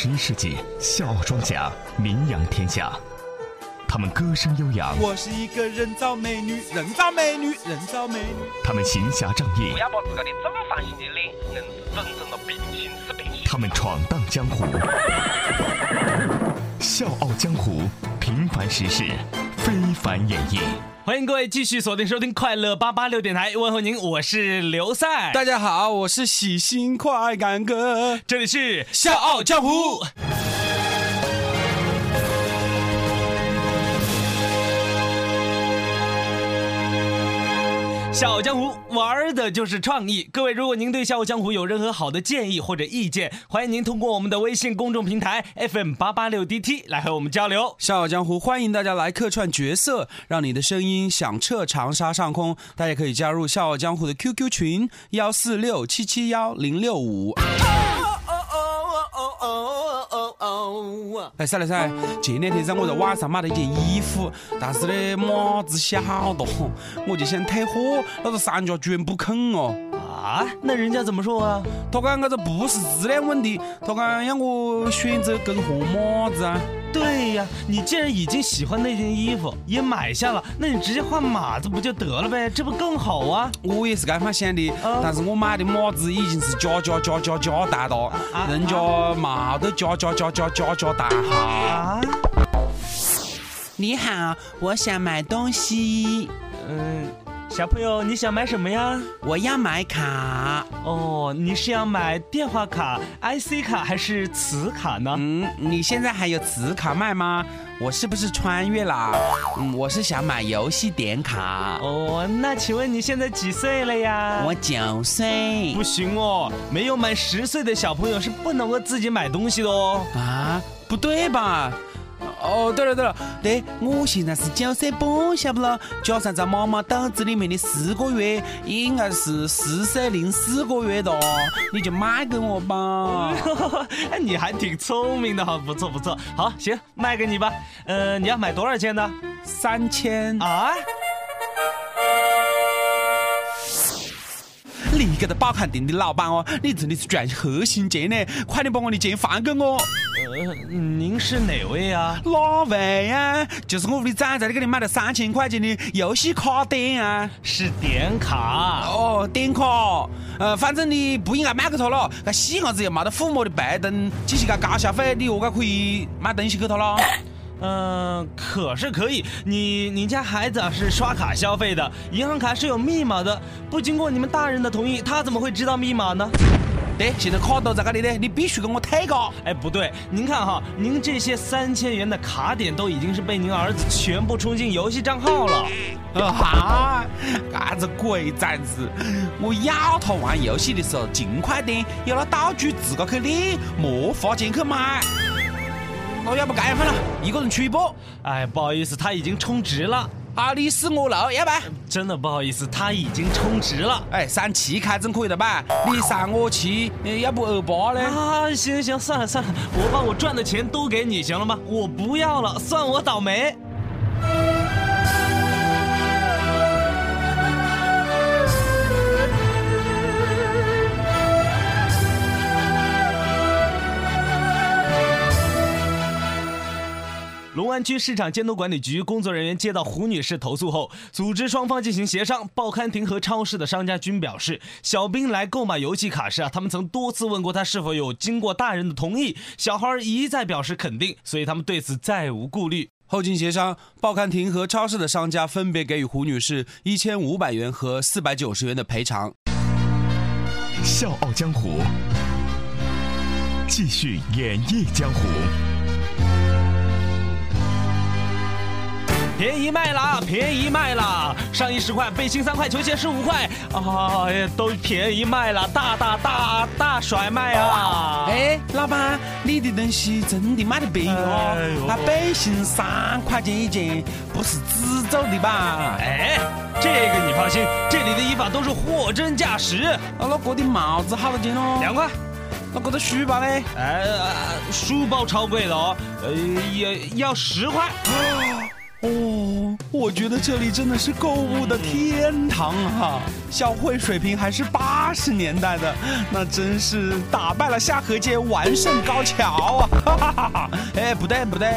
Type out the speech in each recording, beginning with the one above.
十一世纪，笑傲庄稼名扬天下。他们歌声悠扬，我是一个人造美女，人造美女，人造美女。他们行侠仗义不，要把自个的正方形的脸硬是整成了平行四边形。他们闯荡江湖。笑傲江湖，平凡实事，非凡演绎。欢迎各位继续锁定收听快乐八八六电台，问候您，我是刘赛，大家好，我是喜新快感哥，这里是笑傲江湖。笑傲江湖，玩的就是创意。各位，如果您对笑傲江湖有任何好的建议或者意见，欢迎您通过我们的微信公众平台 FM 八八六 DT 来和我们交流。笑傲江湖，欢迎大家来客串角色，让你的声音响彻长沙上空。大家可以加入笑傲江湖的 QQ 群幺四六七七幺零六五。哎，赛了赛，前两天噻，我在网上买了一件衣服，但是呢码子小了，我就想退货，那个商家居然不肯哦。啊，那人家怎么说啊？他讲这不是质量问题，他讲要我选择更换码子啊。对呀，你既然已经喜欢那件衣服，也买下了，那你直接换码子不就得了呗？这不更好啊？我也是这样想的，但是我买的码子已经是加加加加加大了，人家没得加加加加加加大哈。啊？你好，我想买东西，嗯，小朋友，你想买什么呀？我要买卡。哦，你是要买电话卡、IC 卡还是磁卡呢？嗯，你现在还有磁卡卖吗？我是不是穿越了？嗯，我是想买游戏点卡。哦，那请问你现在几岁了呀？我九岁不行哦，没有满十岁的小朋友是不能够自己买东西的哦。啊，不对吧？哦，对了对了，对，我现在是九岁半，晓不咯？加上在妈妈肚子里面的四个月，应该是十岁零四个月的，你就卖给我吧。哎，你还挺聪明的哈，不错不错。好，行，卖给你吧。呃，你要买多少钱呢？三千啊？你这个报刊店的老板哦，你真的是赚黑心钱呢！快点把我的钱还给我。呃，您是哪位啊？哪位呀？就是我屋里崽崽给你买了三千块钱的游戏卡点啊！是点卡。哦，点卡，呃，反正你不应该卖给他了。那细伢子又没得父母的背灯，只是个高消费，你何解可以买东西给他了？嗯、可是可以。你你家孩子啊是刷卡消费的，银行卡是有密码的，不经过你们大人的同意，他怎么会知道密码呢？对，现在卡都在这里呢，你必须给我退个。哎，不对，您看哈，您这些三千元的卡点都已经是被您儿子全部充进游戏账号了。啊，啥子鬼崽子！我要他玩游戏的时候尽快点，有了道具自个去练，莫花钱去买。那要不改一份了，一个人去一波。哎，不好意思，他已经充值了。啊，你死我喽，要不然？真的不好意思，他已经充值了。哎，三七开总可以的吧？你三我七，呃要不二八呢？啊，行行，算了算了，我把我赚的钱都给你，行了吗？我不要了，算我倒霉。龙安区市场监督管理局工作人员接到胡女士投诉后，组织双方进行协商。报刊亭和超市的商家均表示，小兵来购买游戏卡时啊，他们曾多次问过他是否有经过大人的同意，小孩一再表示肯定，所以他们对此再无顾虑。后经协商，报刊亭和超市的商家分别给予胡女士一千五百元和四百九十元的赔偿。笑傲江湖，继续演绎江湖。便宜卖啦，便宜卖啦！上衣十块，背心三块，球鞋十五块，哎呀，都便宜卖了，大大大大甩卖啊！哎，老板，你的东西真的卖得便宜哦！那背心三块钱一件，不是纸做的吧？哎，这个你放心，这里的衣服啊都是货真价实，啊，那个的帽子好多钱哦？两块。那个的书包呢？哎，呃书包超贵了哦，呃，要要十块。哦，诶我觉得这里真的是购物的天堂啊！消费水平还是八十年代的，那真是打败了下河街，完胜高桥啊！哈哈哈哈！哎，不对不对，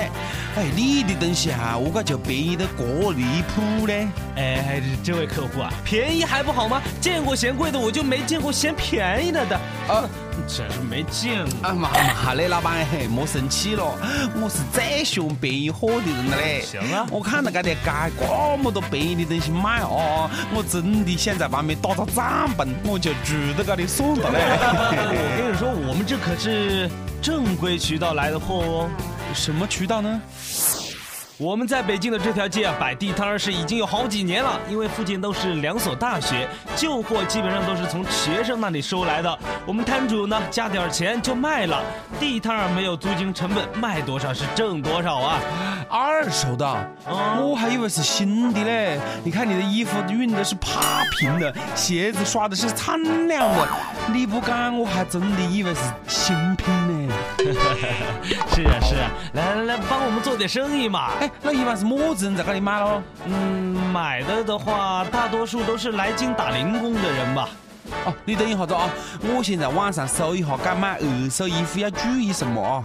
哎，你的东西啊，我感觉便宜的过离谱嘞。哎，这位客户啊，便宜还不好吗？见过嫌贵的，我就没见过嫌便宜的的。啊，真是没见过。啊嘛嘛嘞，老板嘿，莫生气了，我是最喜欢便宜货的人了嘞。行啊，我看到这条街这么多便宜的东西卖哦，我真的想在旁边打个帐篷，我就住在这里算了嘞。我跟你说，我们这可是正规渠道来的货哦。什么渠道呢？我们在北京的这条街啊，摆地摊是已经有好几年了，因为附近都是两所大学，旧货基本上都是从学生那里收来的。我们摊主呢，加点钱就卖了，地摊儿没有租金成本，卖多少是挣多少啊。二手的，我还以为是新的嘞。你看你的衣服熨的是趴平的，鞋子刷的是敞亮的，你不讲我还真的以为是新品呢。是啊是啊，来来来，帮我们做点生意嘛。哎，那一般是么子人在这里买喽？嗯，买的的话，大多数都是来京打零工的人吧。哦，你等一下子啊，我先在网上搜一下，该买二手衣服要注意什么啊？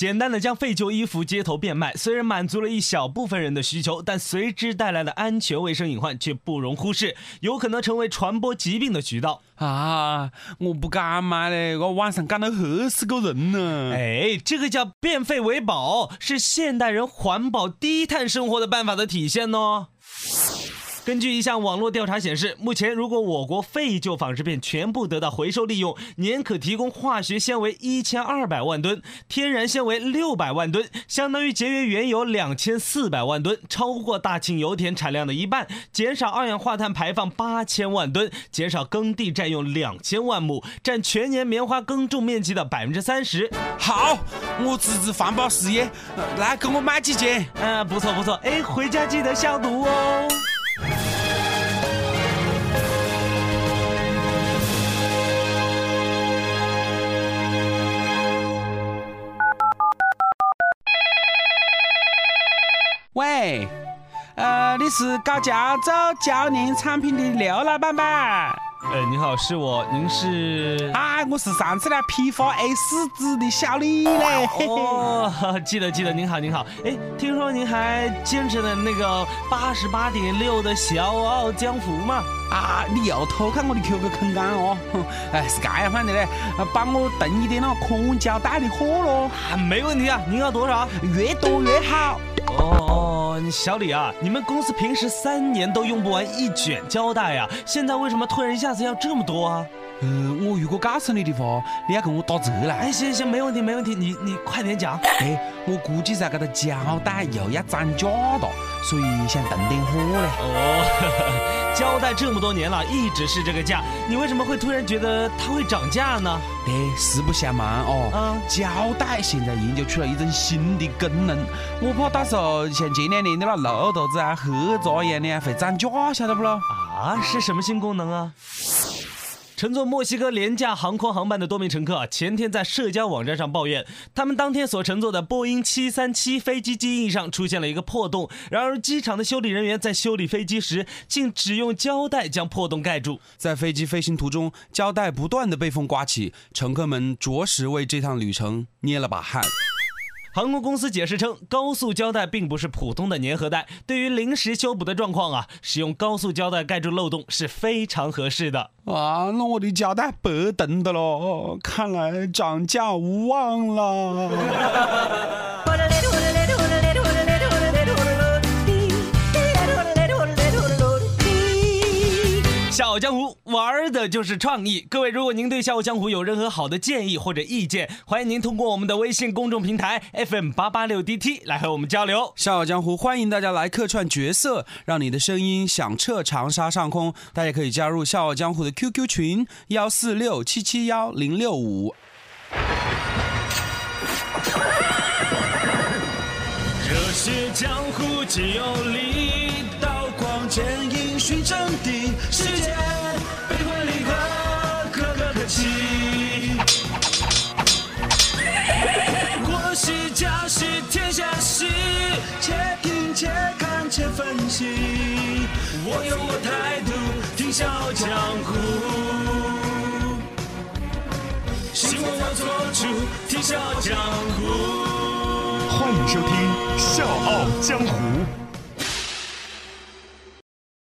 简单的将废旧衣服街头变卖，虽然满足了一小部分人的需求，但随之带来的安全卫生隐患却不容忽视，有可能成为传播疾病的渠道啊！我不敢买嘞，我晚上赶到吓死个人呢！哎，这个叫变废为宝，是现代人环保低碳生活的办法的体现呢。根据一项网络调查显示，目前如果我国废旧纺织品全部得到回收利用，年可提供化学纤维一千二百万吨，天然纤维六百万吨，相当于节约原油两千四百万吨，超过大庆油田产量的一半，减少二氧化碳排放八千万吨，减少耕地占用两千万亩，占全年棉花耕种面积的百分之三十。好，我支持环保事业，来给我买几件。嗯，不错不错，哎，回家记得消毒哦。喂，呃，你是搞胶州胶粘产品的刘老板吧？呃，你好，是我，您是？啊，我是上次来批发 A 四纸的小李嘞。哦，记得记得，您好您好。哎，听说您还坚持了那个八十八点六的《笑傲江湖》嘛？啊，你又偷看我的 QQ 空间哦？哎，是这样范的嘞，帮我囤一点那空胶带的货咯。啊，没问题啊，您要多少？越多越好。哦，小李啊，你们公司平时三年都用不完一卷胶带呀，现在为什么突然一下子要这么多啊？呃，我如果告诉你的话，你要跟我打折了。哎，行行，没问题没问题，你你快点讲。哎，我估计在，这个胶带又要涨价了，所以想囤点货嘞。哦，胶带这么多年了，一直是这个价，你为什么会突然觉得它会涨价呢？哎，实不相瞒哦，嗯，胶带现在研究出了一种新的功能，我怕到时候像前两年的那绿豆子啊、黑渣一样的会涨价，晓得不咯？啊，是什么新功能啊？乘坐墨西哥廉价航空航班的多名乘客啊前天在社交网站上抱怨，他们当天所乘坐的波音737飞机机翼上出现了一个破洞，然而机场的修理人员在修理飞机时竟只用胶带将破洞盖住。在飞机飞行途中，胶带不断的被风刮起，乘客们着实为这趟旅程捏了把汗。航空公司解释称，高速胶带并不是普通的粘合带，对于临时修补的状况啊，使用高速胶带盖住漏洞是非常合适的。啊，那我的胶带白等的喽，看来涨价无望了。笑傲江湖玩的就是创意。各位，如果您对笑傲江湖有任何好的建议或者意见，欢迎您通过我们的微信公众平台 FM 八八六 DT 来和我们交流。笑傲江湖欢迎大家来客串角色，让你的声音响彻长沙上空。大家可以加入笑傲江湖的 QQ 群幺四六七七幺零六五。热血江湖只有力，刀光剑影寻真谛。分析。我有我态度。听笑江湖。新闻要做主，听笑江湖。欢迎收听《笑傲江湖》。